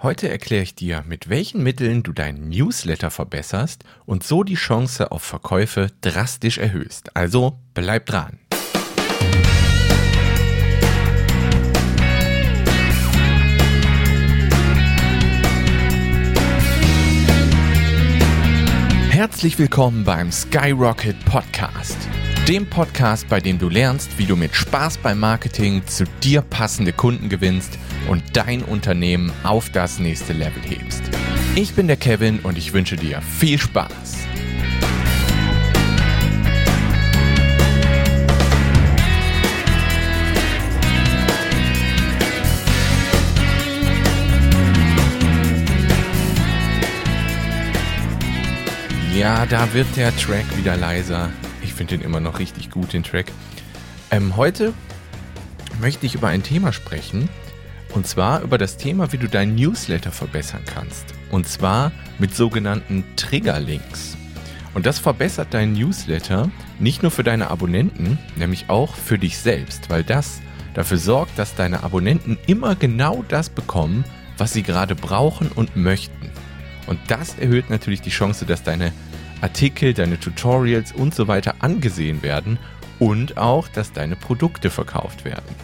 Heute erkläre ich dir, mit welchen Mitteln du deinen Newsletter verbesserst und so die Chance auf Verkäufe drastisch erhöhst. Also bleib dran. Herzlich willkommen beim Skyrocket Podcast. Dem Podcast, bei dem du lernst, wie du mit Spaß beim Marketing zu dir passende Kunden gewinnst und dein Unternehmen auf das nächste Level hebst. Ich bin der Kevin und ich wünsche dir viel Spaß. Ja, da wird der Track wieder leiser. Finde den immer noch richtig gut, den Track. Ähm, heute möchte ich über ein Thema sprechen, und zwar über das Thema, wie du deinen Newsletter verbessern kannst. Und zwar mit sogenannten Triggerlinks. Und das verbessert deinen Newsletter nicht nur für deine Abonnenten, nämlich auch für dich selbst, weil das dafür sorgt, dass deine Abonnenten immer genau das bekommen, was sie gerade brauchen und möchten. Und das erhöht natürlich die Chance, dass deine Artikel, deine Tutorials und so weiter angesehen werden und auch, dass deine Produkte verkauft werden.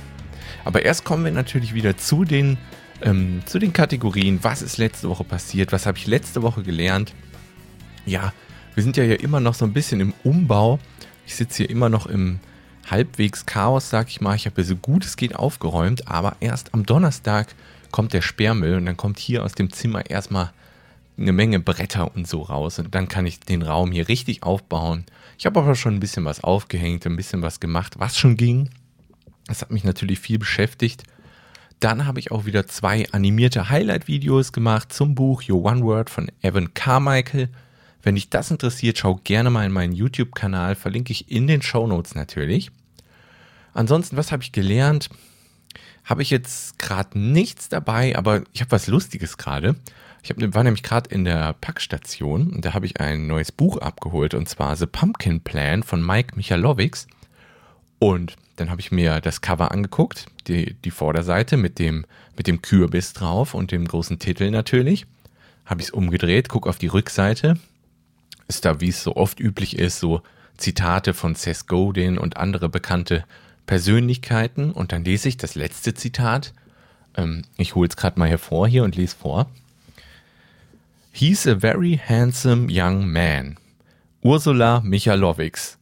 Aber erst kommen wir natürlich wieder zu den, ähm, zu den Kategorien. Was ist letzte Woche passiert? Was habe ich letzte Woche gelernt? Ja, wir sind ja hier immer noch so ein bisschen im Umbau. Ich sitze hier immer noch im halbwegs Chaos, sag ich mal. Ich habe hier so gut es geht aufgeräumt, aber erst am Donnerstag kommt der Sperrmüll und dann kommt hier aus dem Zimmer erstmal eine Menge Bretter und so raus und dann kann ich den Raum hier richtig aufbauen. Ich habe aber schon ein bisschen was aufgehängt, ein bisschen was gemacht, was schon ging. Das hat mich natürlich viel beschäftigt. Dann habe ich auch wieder zwei animierte Highlight-Videos gemacht zum Buch Your One Word von Evan Carmichael. Wenn dich das interessiert, schau gerne mal in meinen YouTube-Kanal, verlinke ich in den Show Notes natürlich. Ansonsten, was habe ich gelernt? Habe ich jetzt gerade nichts dabei, aber ich habe was Lustiges gerade. Ich hab, war nämlich gerade in der Packstation und da habe ich ein neues Buch abgeholt und zwar The Pumpkin Plan von Mike Michalowicz. Und dann habe ich mir das Cover angeguckt, die, die Vorderseite mit dem, mit dem Kürbis drauf und dem großen Titel natürlich. Habe ich es umgedreht, gucke auf die Rückseite. Ist da, wie es so oft üblich ist, so Zitate von Seth Godin und andere bekannte Persönlichkeiten. Und dann lese ich das letzte Zitat. Ähm, ich hole es gerade mal hervor hier und lese vor. He's a very handsome young man. Ursula Michalowicz,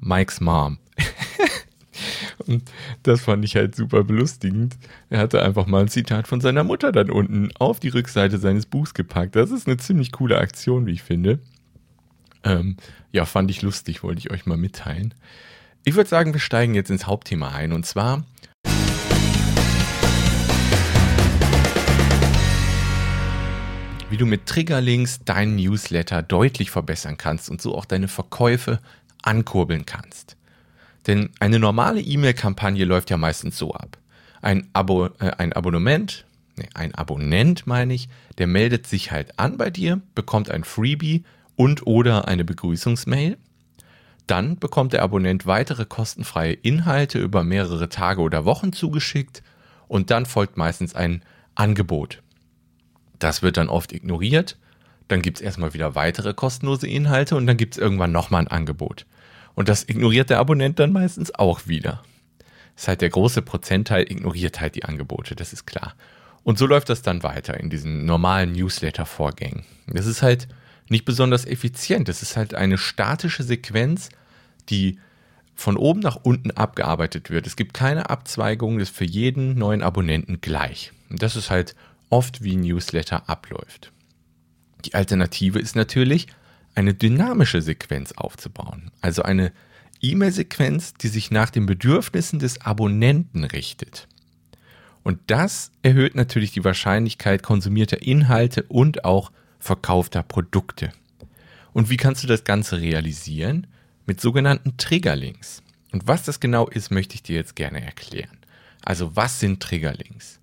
Mike's Mom. Und das fand ich halt super belustigend. Er hatte einfach mal ein Zitat von seiner Mutter dann unten auf die Rückseite seines Buchs gepackt. Das ist eine ziemlich coole Aktion, wie ich finde. Ähm, ja, fand ich lustig, wollte ich euch mal mitteilen. Ich würde sagen, wir steigen jetzt ins Hauptthema ein. Und zwar wie du mit Triggerlinks deinen Newsletter deutlich verbessern kannst und so auch deine Verkäufe ankurbeln kannst. Denn eine normale E-Mail-Kampagne läuft ja meistens so ab. Ein, Abo, äh, ein Abonnement, nee, ein Abonnent meine ich, der meldet sich halt an bei dir, bekommt ein Freebie und oder eine Begrüßungsmail. Dann bekommt der Abonnent weitere kostenfreie Inhalte über mehrere Tage oder Wochen zugeschickt und dann folgt meistens ein Angebot. Das wird dann oft ignoriert. Dann gibt es erstmal wieder weitere kostenlose Inhalte und dann gibt es irgendwann nochmal ein Angebot. Und das ignoriert der Abonnent dann meistens auch wieder. Das ist halt der große Prozentteil ignoriert halt die Angebote, das ist klar. Und so läuft das dann weiter in diesen normalen Newsletter-Vorgängen. Das ist halt nicht besonders effizient. Das ist halt eine statische Sequenz, die von oben nach unten abgearbeitet wird. Es gibt keine Abzweigung, das ist für jeden neuen Abonnenten gleich. Und das ist halt oft wie Newsletter abläuft. Die Alternative ist natürlich, eine dynamische Sequenz aufzubauen. Also eine E-Mail-Sequenz, die sich nach den Bedürfnissen des Abonnenten richtet. Und das erhöht natürlich die Wahrscheinlichkeit konsumierter Inhalte und auch verkaufter Produkte. Und wie kannst du das Ganze realisieren? Mit sogenannten Triggerlinks. Und was das genau ist, möchte ich dir jetzt gerne erklären. Also was sind Triggerlinks?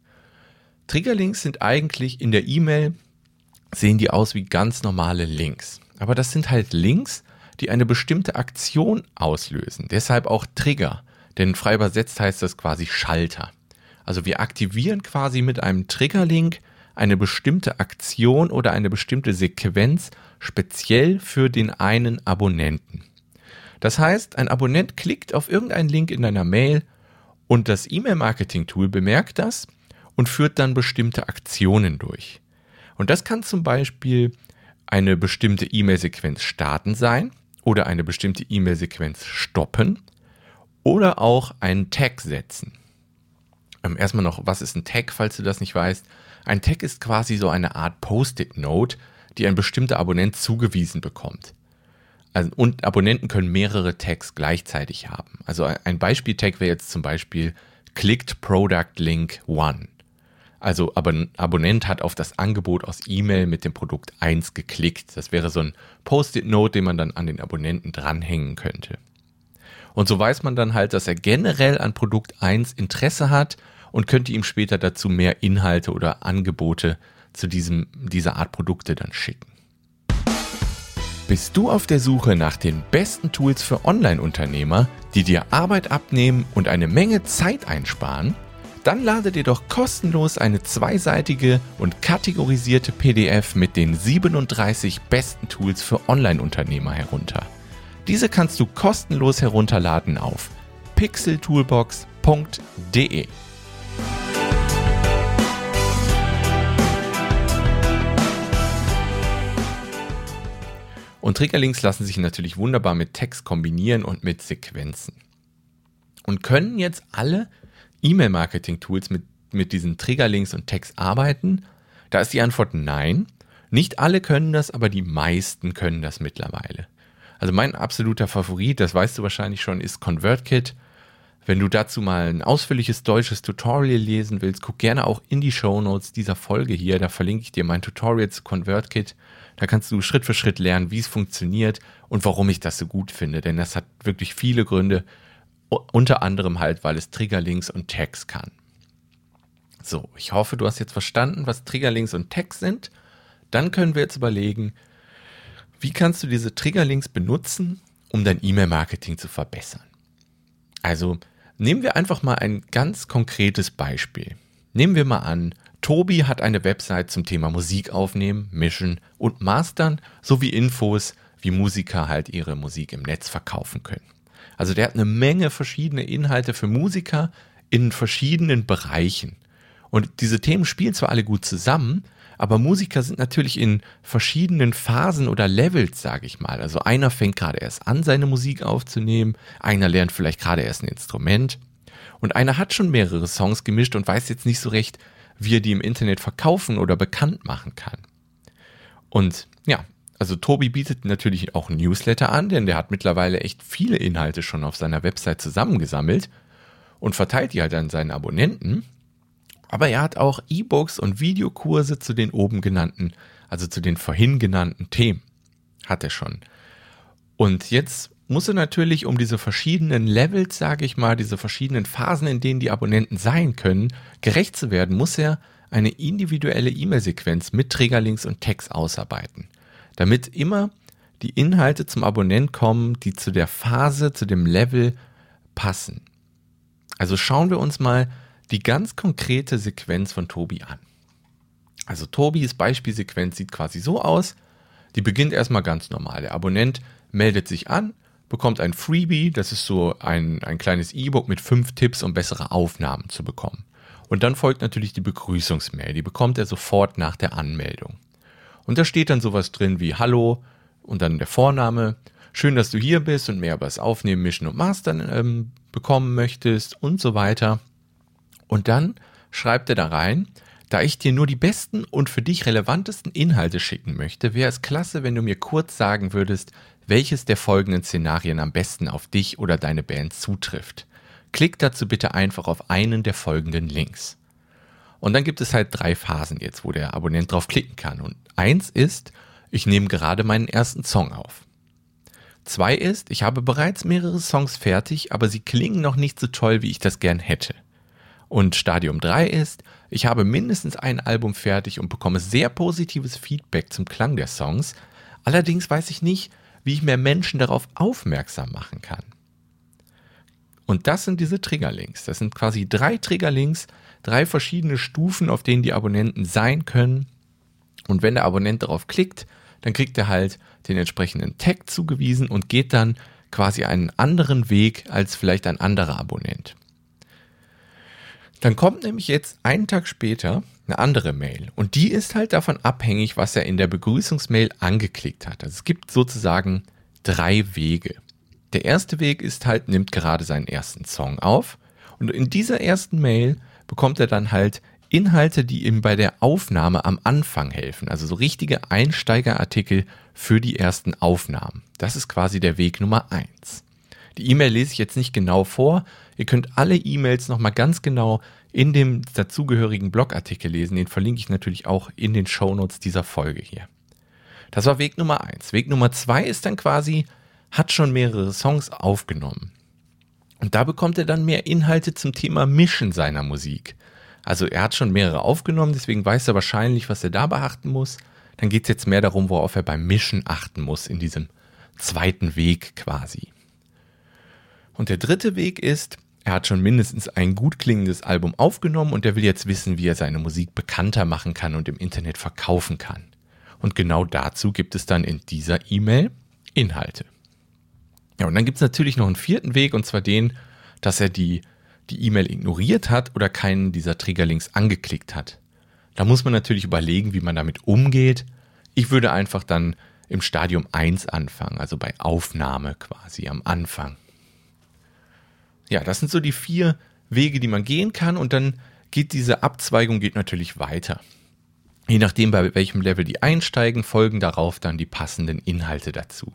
Triggerlinks sind eigentlich in der E-Mail, sehen die aus wie ganz normale Links. Aber das sind halt Links, die eine bestimmte Aktion auslösen. Deshalb auch Trigger, denn frei übersetzt heißt das quasi Schalter. Also wir aktivieren quasi mit einem Triggerlink eine bestimmte Aktion oder eine bestimmte Sequenz speziell für den einen Abonnenten. Das heißt, ein Abonnent klickt auf irgendeinen Link in deiner Mail und das E-Mail-Marketing-Tool bemerkt das und führt dann bestimmte Aktionen durch. Und das kann zum Beispiel eine bestimmte E-Mail-Sequenz starten sein oder eine bestimmte E-Mail-Sequenz stoppen oder auch einen Tag setzen. Ähm, erstmal noch, was ist ein Tag, falls du das nicht weißt? Ein Tag ist quasi so eine Art Post-it-Note, die ein bestimmter Abonnent zugewiesen bekommt. Also, und Abonnenten können mehrere Tags gleichzeitig haben. Also ein Beispiel-Tag wäre jetzt zum Beispiel Clicked Product Link 1. Also Abon Abonnent hat auf das Angebot aus E-Mail mit dem Produkt 1 geklickt. Das wäre so ein Post-it-Note, den man dann an den Abonnenten dranhängen könnte. Und so weiß man dann halt, dass er generell an Produkt 1 Interesse hat und könnte ihm später dazu mehr Inhalte oder Angebote zu diesem, dieser Art Produkte dann schicken. Bist du auf der Suche nach den besten Tools für Online-Unternehmer, die dir Arbeit abnehmen und eine Menge Zeit einsparen? Dann lade dir doch kostenlos eine zweiseitige und kategorisierte PDF mit den 37 besten Tools für Online-Unternehmer herunter. Diese kannst du kostenlos herunterladen auf pixeltoolbox.de. Und Triggerlinks lassen sich natürlich wunderbar mit Text kombinieren und mit Sequenzen. Und können jetzt alle E-Mail-Marketing-Tools mit, mit diesen Triggerlinks und Text arbeiten? Da ist die Antwort nein. Nicht alle können das, aber die meisten können das mittlerweile. Also mein absoluter Favorit, das weißt du wahrscheinlich schon, ist ConvertKit. Wenn du dazu mal ein ausführliches deutsches Tutorial lesen willst, guck gerne auch in die Show Notes dieser Folge hier. Da verlinke ich dir mein Tutorial zu ConvertKit. Da kannst du Schritt für Schritt lernen, wie es funktioniert und warum ich das so gut finde. Denn das hat wirklich viele Gründe. Unter anderem halt, weil es Triggerlinks und Tags kann. So, ich hoffe, du hast jetzt verstanden, was Triggerlinks und Tags sind. Dann können wir jetzt überlegen, wie kannst du diese Triggerlinks benutzen, um dein E-Mail-Marketing zu verbessern. Also nehmen wir einfach mal ein ganz konkretes Beispiel. Nehmen wir mal an, Tobi hat eine Website zum Thema Musik aufnehmen, mischen und mastern sowie Infos, wie Musiker halt ihre Musik im Netz verkaufen können. Also der hat eine Menge verschiedene Inhalte für Musiker in verschiedenen Bereichen. Und diese Themen spielen zwar alle gut zusammen, aber Musiker sind natürlich in verschiedenen Phasen oder Levels, sage ich mal. Also einer fängt gerade erst an, seine Musik aufzunehmen, einer lernt vielleicht gerade erst ein Instrument und einer hat schon mehrere Songs gemischt und weiß jetzt nicht so recht, wie er die im Internet verkaufen oder bekannt machen kann. Und ja, also Tobi bietet natürlich auch Newsletter an, denn der hat mittlerweile echt viele Inhalte schon auf seiner Website zusammengesammelt und verteilt die halt an seinen Abonnenten. Aber er hat auch E-Books und Videokurse zu den oben genannten, also zu den vorhin genannten Themen. Hat er schon. Und jetzt muss er natürlich um diese verschiedenen Levels, sage ich mal, diese verschiedenen Phasen, in denen die Abonnenten sein können, gerecht zu werden, muss er eine individuelle E-Mail-Sequenz mit Trägerlinks und Tags ausarbeiten, damit immer die Inhalte zum Abonnent kommen, die zu der Phase, zu dem Level passen. Also schauen wir uns mal die ganz konkrete Sequenz von Tobi an. Also Tobis Beispielsequenz sieht quasi so aus. Die beginnt erstmal ganz normal. Der Abonnent meldet sich an, bekommt ein Freebie, das ist so ein, ein kleines E-Book mit fünf Tipps, um bessere Aufnahmen zu bekommen. Und dann folgt natürlich die Begrüßungsmail, die bekommt er sofort nach der Anmeldung. Und da steht dann sowas drin wie Hallo und dann der Vorname, schön, dass du hier bist und mehr über das Aufnehmen, Mischen und Mastern ähm, bekommen möchtest und so weiter. Und dann schreibt er da rein, da ich dir nur die besten und für dich relevantesten Inhalte schicken möchte, wäre es klasse, wenn du mir kurz sagen würdest, welches der folgenden Szenarien am besten auf dich oder deine Band zutrifft. Klick dazu bitte einfach auf einen der folgenden Links. Und dann gibt es halt drei Phasen jetzt, wo der Abonnent drauf klicken kann. Und eins ist, ich nehme gerade meinen ersten Song auf. Zwei ist, ich habe bereits mehrere Songs fertig, aber sie klingen noch nicht so toll, wie ich das gern hätte. Und Stadium 3 ist, ich habe mindestens ein Album fertig und bekomme sehr positives Feedback zum Klang der Songs. Allerdings weiß ich nicht, wie ich mehr Menschen darauf aufmerksam machen kann. Und das sind diese Triggerlinks. Das sind quasi drei Triggerlinks, drei verschiedene Stufen, auf denen die Abonnenten sein können. Und wenn der Abonnent darauf klickt, dann kriegt er halt den entsprechenden Tag zugewiesen und geht dann quasi einen anderen Weg als vielleicht ein anderer Abonnent. Dann kommt nämlich jetzt einen Tag später eine andere Mail und die ist halt davon abhängig, was er in der Begrüßungsmail angeklickt hat. Also es gibt sozusagen drei Wege. Der erste Weg ist halt, nimmt gerade seinen ersten Song auf und in dieser ersten Mail bekommt er dann halt Inhalte, die ihm bei der Aufnahme am Anfang helfen. Also so richtige Einsteigerartikel für die ersten Aufnahmen. Das ist quasi der Weg Nummer eins. Die E-Mail lese ich jetzt nicht genau vor. Ihr könnt alle E-Mails nochmal ganz genau in dem dazugehörigen Blogartikel lesen. Den verlinke ich natürlich auch in den Shownotes dieser Folge hier. Das war Weg Nummer eins. Weg Nummer zwei ist dann quasi, hat schon mehrere Songs aufgenommen. Und da bekommt er dann mehr Inhalte zum Thema Mischen seiner Musik. Also er hat schon mehrere aufgenommen, deswegen weiß er wahrscheinlich, was er da beachten muss. Dann geht es jetzt mehr darum, worauf er beim Mischen achten muss in diesem zweiten Weg quasi. Und der dritte Weg ist, er hat schon mindestens ein gut klingendes Album aufgenommen und er will jetzt wissen, wie er seine Musik bekannter machen kann und im Internet verkaufen kann. Und genau dazu gibt es dann in dieser E-Mail Inhalte. Ja, und dann gibt es natürlich noch einen vierten Weg und zwar den, dass er die die E-Mail ignoriert hat oder keinen dieser Triggerlinks angeklickt hat. Da muss man natürlich überlegen, wie man damit umgeht. Ich würde einfach dann im Stadium 1 anfangen, also bei Aufnahme quasi am Anfang. Ja, das sind so die vier Wege, die man gehen kann und dann geht diese Abzweigung geht natürlich weiter. Je nachdem, bei welchem Level die einsteigen, folgen darauf dann die passenden Inhalte dazu.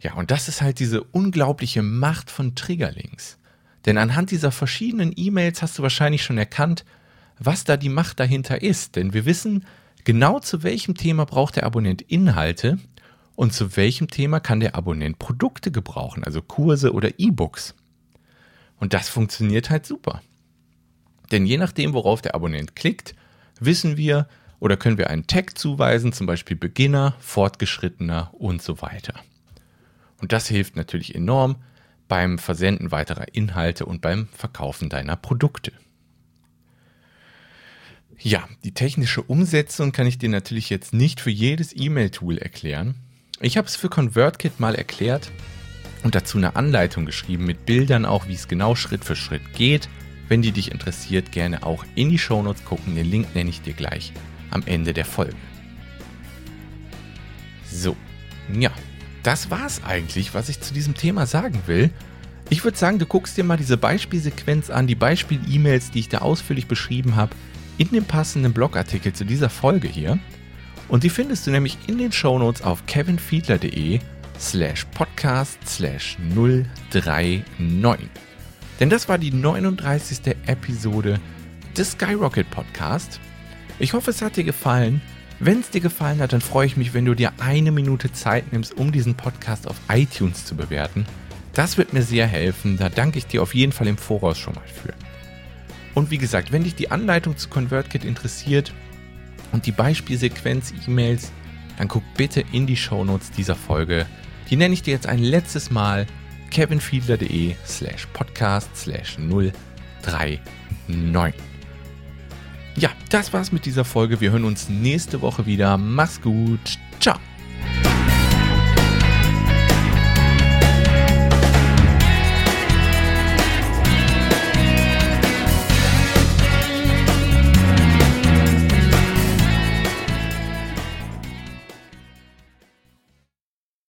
Ja, und das ist halt diese unglaubliche Macht von Triggerlinks. Denn anhand dieser verschiedenen E-Mails hast du wahrscheinlich schon erkannt, was da die Macht dahinter ist. Denn wir wissen genau zu welchem Thema braucht der Abonnent Inhalte und zu welchem Thema kann der Abonnent Produkte gebrauchen, also Kurse oder E-Books. Und das funktioniert halt super. Denn je nachdem, worauf der Abonnent klickt, wissen wir oder können wir einen Tag zuweisen, zum Beispiel Beginner, Fortgeschrittener und so weiter. Und das hilft natürlich enorm, beim Versenden weiterer Inhalte und beim Verkaufen deiner Produkte. Ja, die technische Umsetzung kann ich dir natürlich jetzt nicht für jedes E-Mail-Tool erklären. Ich habe es für ConvertKit mal erklärt und dazu eine Anleitung geschrieben mit Bildern auch, wie es genau Schritt für Schritt geht. Wenn die dich interessiert, gerne auch in die Shownotes gucken. Den Link nenne ich dir gleich am Ende der Folge. So, ja, das war's eigentlich, was ich zu diesem Thema sagen will. Ich würde sagen, du guckst dir mal diese Beispielsequenz an, die Beispiel-E-Mails, die ich da ausführlich beschrieben habe, in dem passenden Blogartikel zu dieser Folge hier. Und die findest du nämlich in den Shownotes auf kevinfiedler.de slash podcast slash 039. Denn das war die 39. Episode des Skyrocket Podcast. Ich hoffe, es hat dir gefallen. Wenn es dir gefallen hat, dann freue ich mich, wenn du dir eine Minute Zeit nimmst, um diesen Podcast auf iTunes zu bewerten. Das wird mir sehr helfen. Da danke ich dir auf jeden Fall im Voraus schon mal für. Und wie gesagt, wenn dich die Anleitung zu ConvertKit interessiert und die Beispielsequenz-E-Mails, dann guck bitte in die Shownotes dieser Folge. Die nenne ich dir jetzt ein letztes Mal kevinfiedler.de slash podcast slash 039. Ja, das war's mit dieser Folge. Wir hören uns nächste Woche wieder. Mach's gut. Ciao.